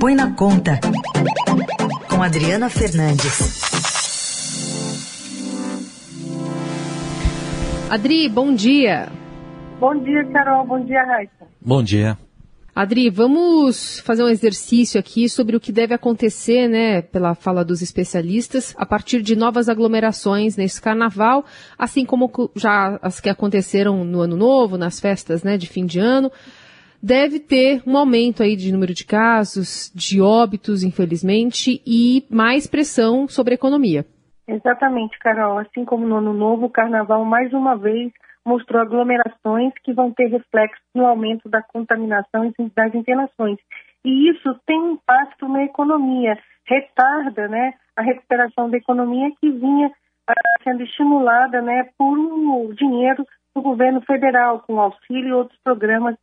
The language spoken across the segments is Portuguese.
Põe na Conta, com Adriana Fernandes. Adri, bom dia. Bom dia, Carol. Bom dia, Raíssa. Bom dia. Adri, vamos fazer um exercício aqui sobre o que deve acontecer, né, pela fala dos especialistas, a partir de novas aglomerações nesse carnaval, assim como já as que aconteceram no ano novo, nas festas, né, de fim de ano. Deve ter um aumento aí de número de casos, de óbitos, infelizmente, e mais pressão sobre a economia. Exatamente, Carol. Assim como no ano novo, o carnaval mais uma vez mostrou aglomerações que vão ter reflexo no aumento da contaminação e das internações. E isso tem impacto na economia, retarda né, a recuperação da economia que vinha ah, sendo estimulada né, por dinheiro do governo federal, com auxílio e outros programas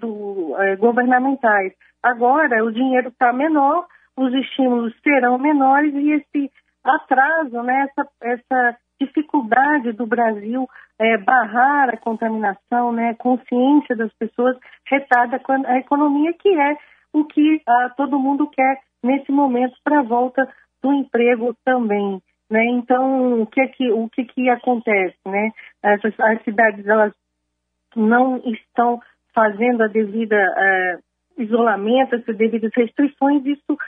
do, eh, governamentais. Agora, o dinheiro está menor, os estímulos serão menores e esse atraso, né, essa, essa dificuldade do Brasil é, barrar a contaminação, né, consciência das pessoas retarda a economia, que é o que ah, todo mundo quer nesse momento para a volta do emprego também. Né? Então, o que, é que, o que, que acontece? Né? Essas, as cidades elas não estão fazendo a devida uh, isolamento, as devidas restrições, isso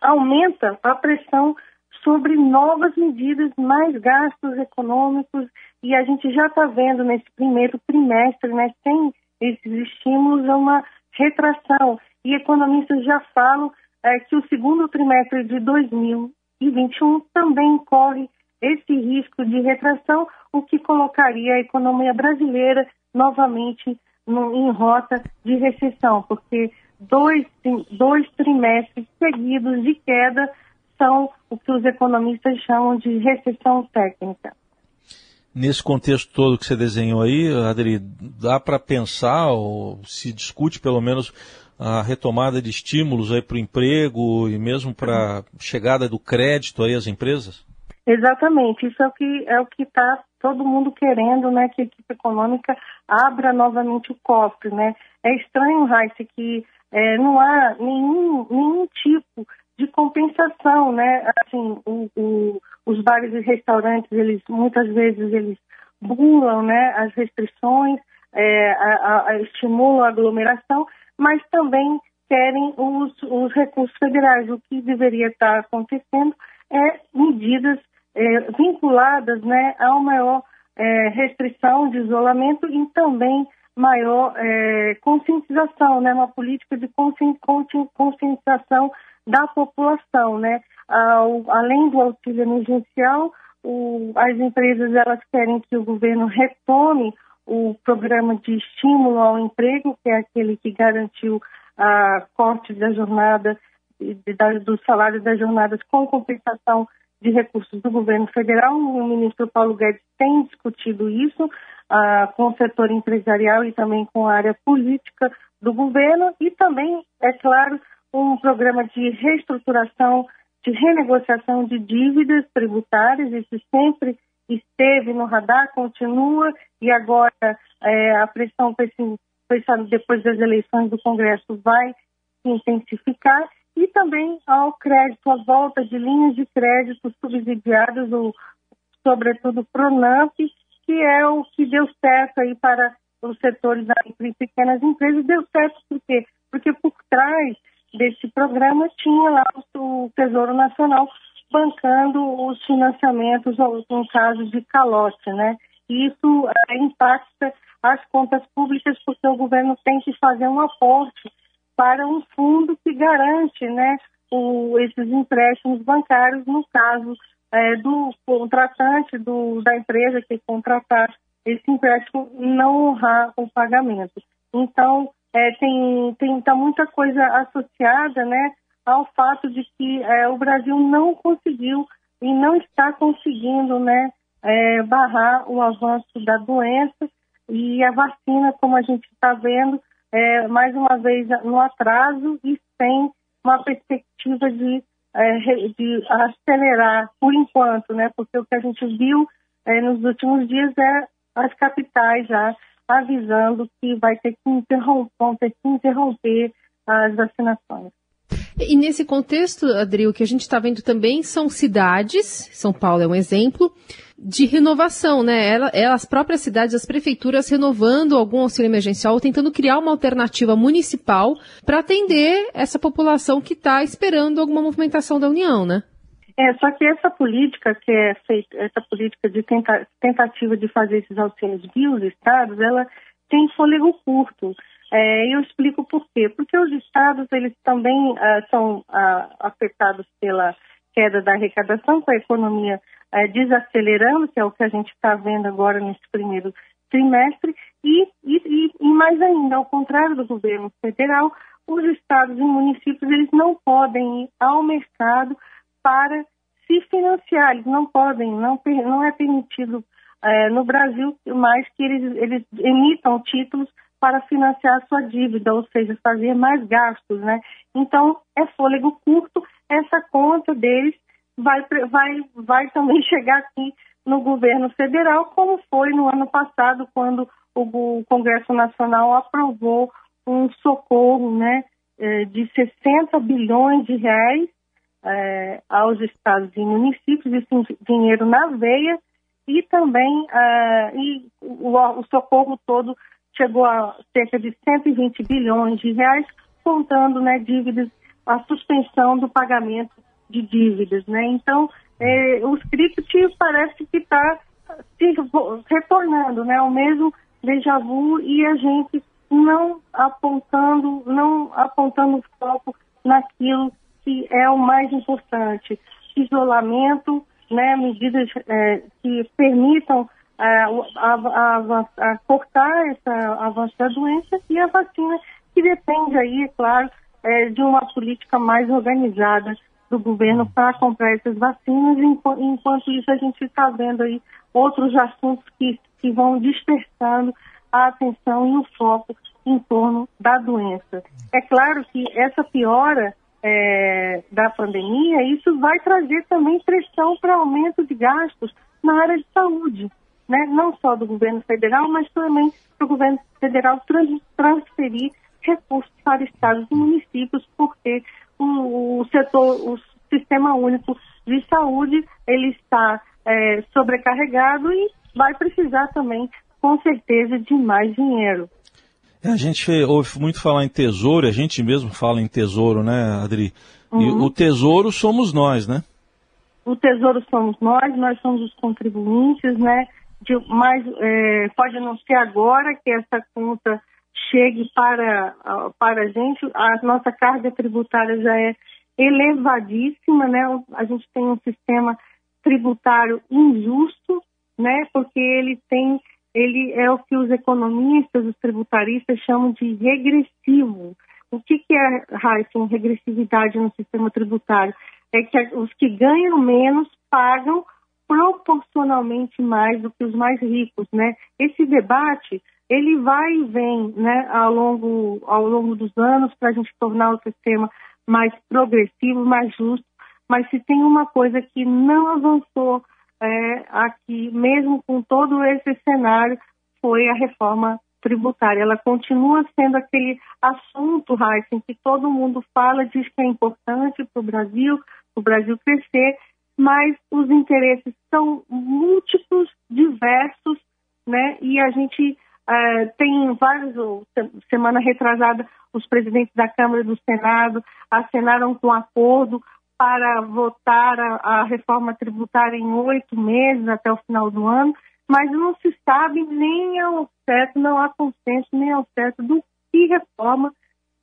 aumenta a pressão sobre novas medidas, mais gastos econômicos, e a gente já está vendo nesse primeiro trimestre, né, sem esses estímulos, uma retração. E economistas já falam é, que o segundo trimestre de 2021 também corre esse risco de retração, o que colocaria a economia brasileira novamente no, em rota de recessão, porque dois, dois trimestres seguidos de queda são o que os economistas chamam de recessão técnica. Nesse contexto todo que você desenhou aí, Adri, dá para pensar, ou se discute pelo menos, a retomada de estímulos para o emprego e mesmo para a chegada do crédito aí às empresas? Exatamente, isso é o que é o que está todo mundo querendo, né, que a equipe econômica abra novamente o cofre, né? É estranho, Raíssa, que é, não há nenhum, nenhum tipo de compensação, né? Assim, o, o, os bares e restaurantes, eles muitas vezes eles bulam, né? As restrições, é, a, a, estimulam a aglomeração, mas também querem os, os recursos federais. O que deveria estar acontecendo é medidas é, vinculadas, né, a uma maior é, restrição de isolamento e também maior é, conscientização, né, uma política de conscientização da população, né? Ao, além do auxílio emergencial, o, as empresas elas querem que o governo retome o programa de estímulo ao emprego, que é aquele que garantiu a corte da jornada, de, do salário das jornadas com compensação de recursos do governo federal. O ministro Paulo Guedes tem discutido isso uh, com o setor empresarial e também com a área política do governo. E também, é claro, um programa de reestruturação, de renegociação de dívidas tributárias, isso sempre esteve no radar, continua, e agora é, a pressão depois das eleições do Congresso vai se intensificar, e também ao crédito, a volta de linhas de crédito subsidiadas, ou, sobretudo Pronamp, que é o que deu certo aí para os setores das pequenas empresas, deu certo por quê? Porque por trás desse programa tinha lá o Tesouro Nacional bancando os financiamentos em caso de calote, né? Isso é, impacta as contas públicas porque o governo tem que fazer um aporte para um fundo que garante, né, o, esses empréstimos bancários no caso é, do contratante do, da empresa que contratar esse empréstimo não honrar o pagamento. Então, é, tem, tem tá muita coisa associada né, ao fato de que é, o Brasil não conseguiu e não está conseguindo né, é, barrar o avanço da doença e a vacina, como a gente está vendo, é, mais uma vez no atraso e sem uma perspectiva de, é, de acelerar por enquanto, né? Porque o que a gente viu é, nos últimos dias é as capitais já avisando que vai ter que interromper, vão ter que interromper as vacinações. E nesse contexto, Adri, o que a gente está vendo também são cidades, São Paulo é um exemplo, de renovação, né? Ela, as próprias cidades, as prefeituras renovando algum auxílio emergencial, tentando criar uma alternativa municipal para atender essa população que está esperando alguma movimentação da União, né? É, só que essa política que é feita, essa política de tenta, tentativa de fazer esses auxílios via os estados, ela tem fôlego curto. É, eu explico por quê. Porque os estados, eles também ah, são ah, afetados pela queda da arrecadação, com a economia ah, desacelerando, que é o que a gente está vendo agora nesse primeiro trimestre, e, e, e, mais ainda, ao contrário do governo federal, os estados e municípios, eles não podem ir ao mercado para se financiar, eles não podem, não, não é permitido é, no Brasil mais que eles, eles emitam títulos para financiar sua dívida, ou seja, fazer mais gastos, né? Então, é fôlego curto, essa conta deles vai, vai, vai também chegar aqui no governo federal, como foi no ano passado, quando o Congresso Nacional aprovou um socorro né, é, de 60 bilhões de reais é, aos estados e municípios, esse dinheiro na veia, e também é, e o, o socorro todo chegou a cerca de 120 bilhões de reais, contando né, dívidas, a suspensão do pagamento de dívidas. Né? Então, é, o script parece que está retornando, né? o mesmo déjà vu e a gente não apontando, não apontando foco naquilo que é o mais importante. Isolamento, né, medidas é, que permitam a, a, a, cortar esse avanço da doença e a vacina, que depende aí, é claro, é, de uma política mais organizada do governo para comprar essas vacinas, enquanto isso a gente está vendo aí outros assuntos que, que vão dispersando a atenção e o foco em torno da doença. É claro que essa piora é, da pandemia, isso vai trazer também pressão para aumento de gastos na área de saúde né, não só do governo federal, mas também para o governo federal trans, transferir recursos para estados e municípios, porque o, o setor, o sistema único de saúde, ele está é, sobrecarregado e vai precisar também, com certeza, de mais dinheiro. É, a gente ouve muito falar em tesouro, a gente mesmo fala em tesouro, né, Adri? Uhum. E o tesouro somos nós, né? O tesouro somos nós, nós somos os contribuintes, né? De, é, pode não ser agora que essa conta chegue para, para a gente, a nossa carga tributária já é elevadíssima, né? A gente tem um sistema tributário injusto, né? Porque ele tem, ele é o que os economistas, os tributaristas chamam de regressivo. O que, que é, Raíssa, regressividade no sistema tributário? É que os que ganham menos pagam proporcionalmente mais do que os mais ricos, né? Esse debate ele vai e vem, né, ao longo ao longo dos anos para a gente tornar o sistema mais progressivo, mais justo. Mas se tem uma coisa que não avançou é, aqui, mesmo com todo esse cenário, foi a reforma tributária. Ela continua sendo aquele assunto, Heisen, que todo mundo fala, diz que é importante para o Brasil, para o Brasil crescer, mas os interesses são múltiplos, diversos, né? E a gente uh, tem vários, semana retrasada, os presidentes da Câmara e do Senado assinaram com acordo para votar a, a reforma tributária em oito meses até o final do ano, mas não se sabe nem ao certo, não há consenso nem ao certo do que reforma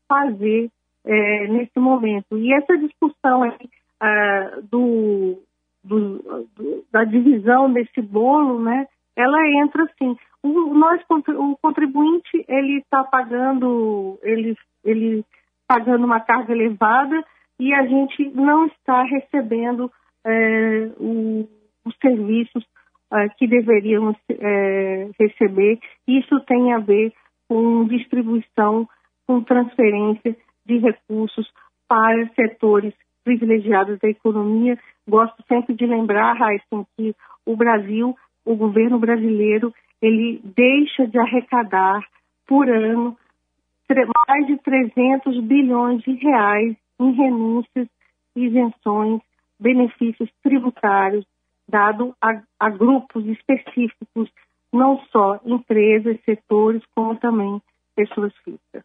fazer é, nesse momento. E essa discussão aí, uh, do, do, do, da divisão desse bolo, né, ela entra assim. O, nós, o contribuinte, ele está pagando, ele, ele pagando uma carga elevada e a gente não está recebendo é, o, os serviços é, que deveríamos é, receber. Isso tem a ver com distribuição, com transferência de recursos para setores privilegiados da economia. Gosto sempre de lembrar, Raíssa, que o Brasil, o governo brasileiro, ele deixa de arrecadar por ano mais de 300 bilhões de reais em renúncias, isenções, benefícios tributários, dado a, a grupos específicos, não só empresas, setores, como também pessoas físicas.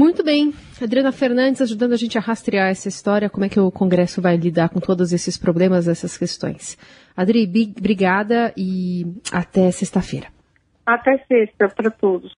Muito bem. Adriana Fernandes ajudando a gente a rastrear essa história, como é que o Congresso vai lidar com todos esses problemas, essas questões. Adri, obrigada e até sexta-feira. Até sexta para todos.